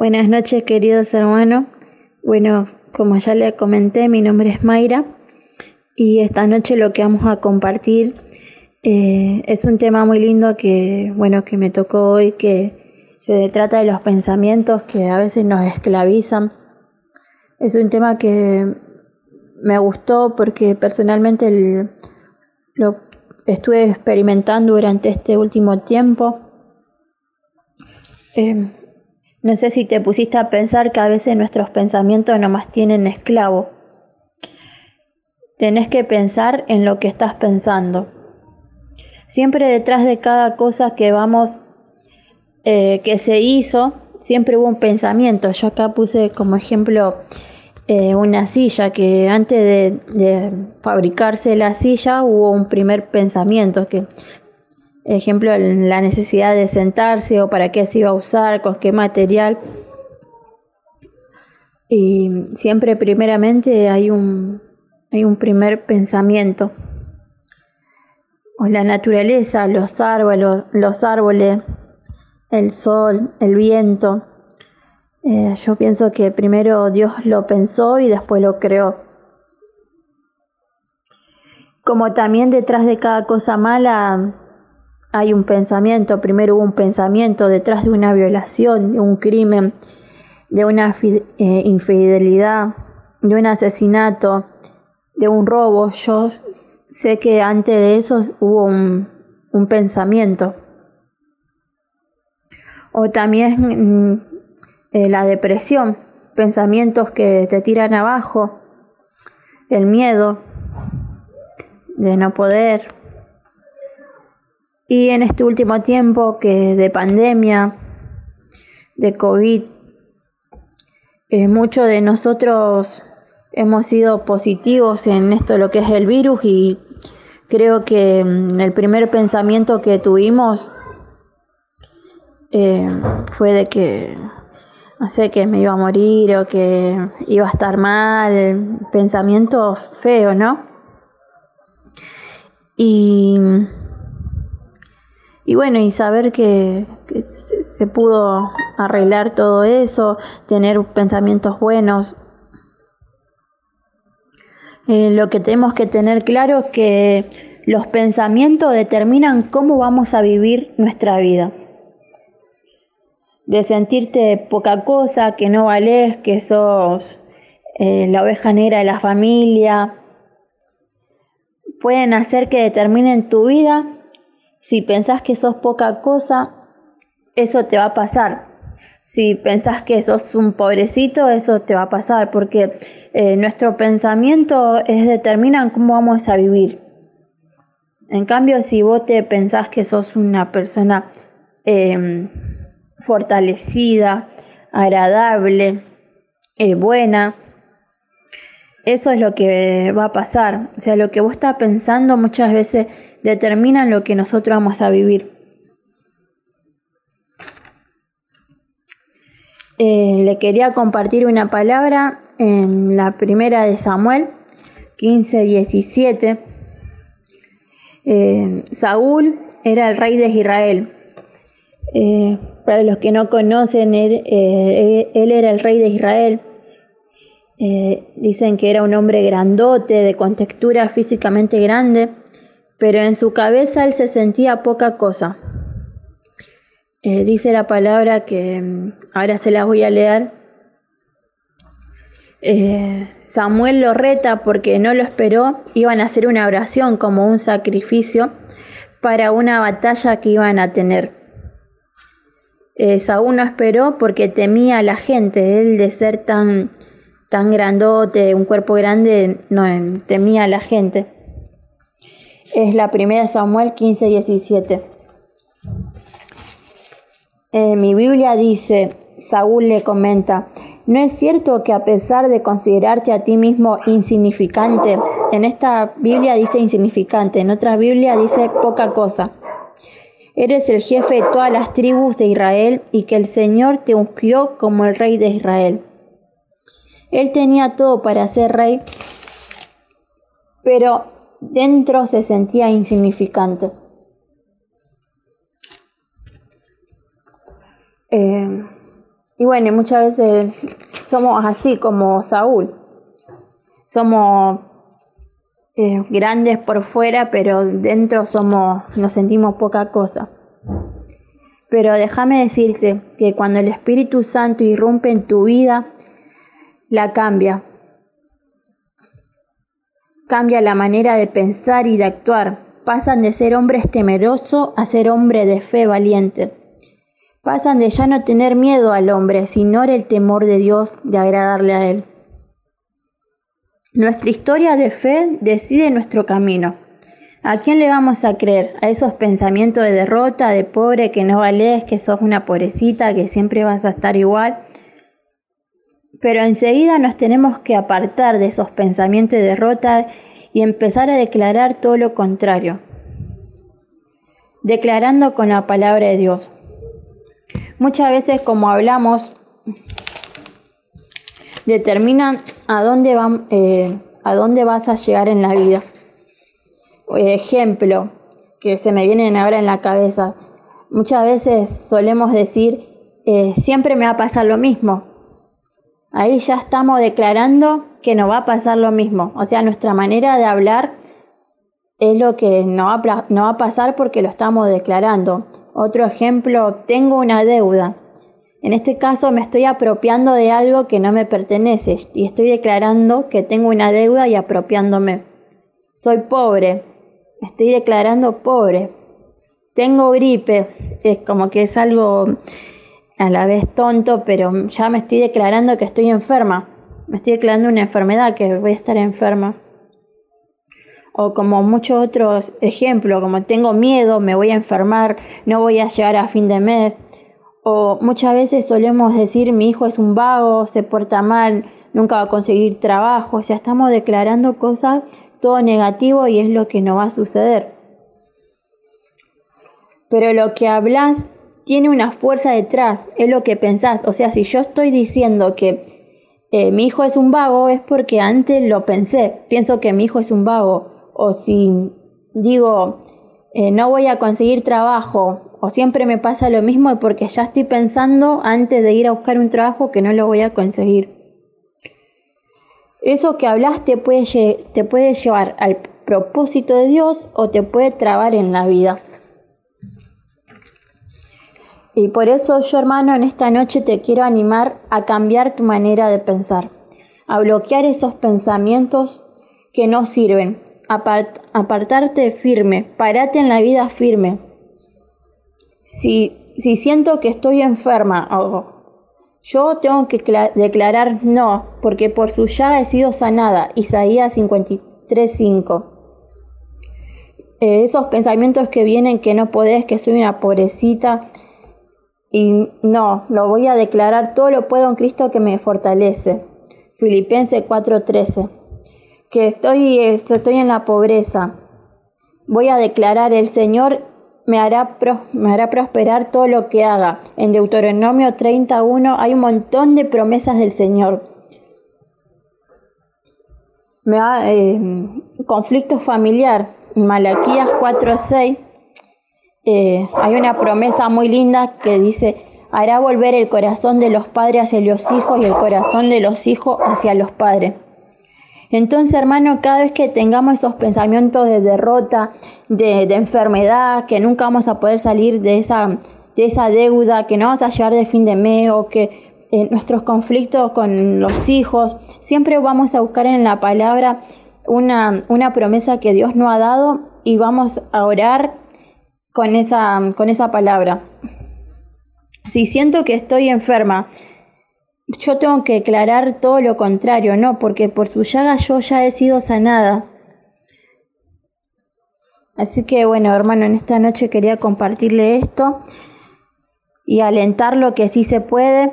Buenas noches, queridos hermanos. Bueno, como ya le comenté, mi nombre es Mayra y esta noche lo que vamos a compartir eh, es un tema muy lindo que, bueno, que me tocó hoy, que se trata de los pensamientos que a veces nos esclavizan. Es un tema que me gustó porque personalmente lo estuve experimentando durante este último tiempo. Eh, no sé si te pusiste a pensar que a veces nuestros pensamientos nomás tienen esclavo. Tenés que pensar en lo que estás pensando. Siempre detrás de cada cosa que vamos, eh, que se hizo, siempre hubo un pensamiento. Yo acá puse como ejemplo eh, una silla, que antes de, de, fabricarse la silla hubo un primer pensamiento, que ejemplo, la necesidad de sentarse o para qué se iba a usar, con qué material. Y siempre primeramente hay un, hay un primer pensamiento. O la naturaleza, los árboles, los árboles, el sol, el viento. Eh, yo pienso que primero Dios lo pensó y después lo creó. Como también detrás de cada cosa mala hay un pensamiento, primero hubo un pensamiento detrás de una violación, de un crimen, de una eh, infidelidad, de un asesinato, de un robo. Yo sé que antes de eso hubo un, pensamiento. O también mm, eh, la depresión, pensamientos que te tiran abajo, el miedo de no poder, y en este último tiempo que de pandemia, de COVID, eh, muchos de nosotros hemos sido positivos en esto lo que es el virus y creo que mm, el primer pensamiento que tuvimos eh, fue de que no sé que me iba a morir o que iba a estar mal, pensamientos feos, ¿no? Y y bueno, y saber que, se, pudo arreglar todo eso, tener pensamientos buenos. Eh, lo que tenemos que tener claro es que los pensamientos determinan cómo vamos a vivir nuestra vida. De sentirte poca cosa, que no vales, que sos eh, la oveja negra de la familia, pueden hacer que determinen tu vida si pensás que sos poca cosa, eso te va a pasar. Si pensás que sos un pobrecito, eso te va a pasar, porque eh, nuestro pensamiento es determinan cómo vamos a vivir. En cambio, si vos te pensás que sos una persona em, fortalecida, agradable, eh, buena, eso es lo que va a pasar. O sea, lo que vos estás pensando muchas veces determinan lo que nosotros vamos a vivir. Eh, le quería compartir una palabra en la primera de Samuel 15, 17. Eh, Saúl era el rey de Israel. Eh, para los que no conocen, él, él, era el rey de Israel. Dicen que era un hombre grandote, de contextura físicamente grande, pero en su cabeza él se sentía poca cosa. Eh, dice la palabra que mm, ahora se las voy a leer. Eh, Samuel lo reta porque no lo esperó, iban a hacer una oración como un sacrificio para una batalla que iban a tener. Eh, Saúl no esperó porque temía a la gente, él de ser tan, tan grandote, un cuerpo grande, no temía a la gente es la primera Samuel 15, 17. mi Biblia dice, Saúl le comenta, ¿no es cierto que a pesar de considerarte a ti mismo insignificante, en esta Biblia dice insignificante, en otra Biblia dice poca cosa? Eres el jefe de todas las tribus de Israel y que el Señor te ungió como el rey de Israel. Él tenía todo para ser rey, pero dentro se sentía insignificante. Eh, y bueno, muchas veces somos así como Saúl. Somos eh, grandes por fuera, pero dentro somos, nos sentimos poca cosa. Pero déjame decirte que cuando el Espíritu Santo irrumpe en tu vida, la cambia. Cambia la manera de pensar y de actuar. Pasan de ser hombres temerosos a ser hombres de fe valiente. Pasan de ya no tener miedo al hombre, sino el temor de Dios de agradarle a Él. Nuestra historia de fe decide nuestro camino. ¿A quién le vamos a creer? ¿A esos pensamientos de derrota, de pobre, que no vales, que sos una pobrecita, que siempre vas a estar igual? Pero enseguida nos tenemos que apartar de esos pensamientos de derrota y empezar a declarar todo lo contrario. Declarando con la palabra de Dios. Muchas veces como hablamos, determinan a dónde, eh, a dónde vas a llegar en la vida. Ejemplo que se me vienen ahora en la cabeza. Muchas veces solemos decir, eh, siempre me va a pasar lo mismo. Ahí ya estamos declarando que no va a pasar lo mismo. O sea, nuestra manera de hablar es lo que no va, no va a pasar porque lo estamos declarando. Otro ejemplo, tengo una deuda. En este caso me estoy apropiando de algo que no me pertenece y estoy declarando que tengo una deuda y apropiándome. Soy pobre, estoy declarando pobre. Tengo gripe, es como que es algo a la vez tonto, pero ya me estoy declarando que estoy enferma. Me estoy declarando una enfermedad, que voy a estar enferma. O como muchos otros ejemplos, como tengo miedo, me voy a enfermar, no voy a llegar a fin de mes. O muchas veces solemos decir mi hijo es un vago, se porta mal, nunca va a conseguir trabajo. O sea, estamos declarando cosas todo negativo y es lo que no va a suceder. Pero lo que hablas tiene una fuerza detrás, es lo que pensás. O sea, si yo estoy diciendo que eh, mi hijo es un vago, es porque antes lo pensé, pienso que mi hijo es un vago. O si digo, eh, no voy a conseguir trabajo, o siempre me pasa lo mismo, es porque ya estoy pensando antes de ir a buscar un trabajo que no lo voy a conseguir. Eso que hablas te puede, te puede llevar al propósito de Dios o te puede trabar en la vida. Y por eso yo hermano en esta noche te quiero animar a cambiar tu manera de pensar, a bloquear esos pensamientos que no sirven, apartarte firme, parate en la vida firme. Si, si siento que estoy enferma o yo tengo que declarar no, porque por su llaga he sido sanada. Isaías 53:5. Eh, esos pensamientos que vienen que no podés, que soy una pobrecita. Y no, lo voy a declarar, todo lo puedo en Cristo que me fortalece. Filipenses 4:13. Que estoy, estoy en la pobreza. Voy a declarar, el Señor me hará, me hará prosperar todo lo que haga. En Deuteronomio 31 hay un montón de promesas del Señor. Me ha, eh, conflicto familiar, Malaquías 4.6 eh, hay una promesa muy linda que dice, hará volver el corazón de los padres hacia los hijos y el corazón de los hijos hacia los padres. Entonces, hermano, cada vez que tengamos esos pensamientos de derrota, de, enfermedad, que nunca vamos a poder salir de esa, de esa deuda, que no vamos a llegar de fin de mes o que eh, nuestros conflictos con los hijos, siempre vamos a buscar en la palabra una, una promesa que Dios nos ha dado y vamos a orar con esa, con esa palabra. Si siento que estoy enferma, yo tengo que declarar todo lo contrario, no, porque por su llaga yo ya he sido sanada. Así que bueno, hermano, en esta noche quería compartirle esto y alentarlo que sí se puede.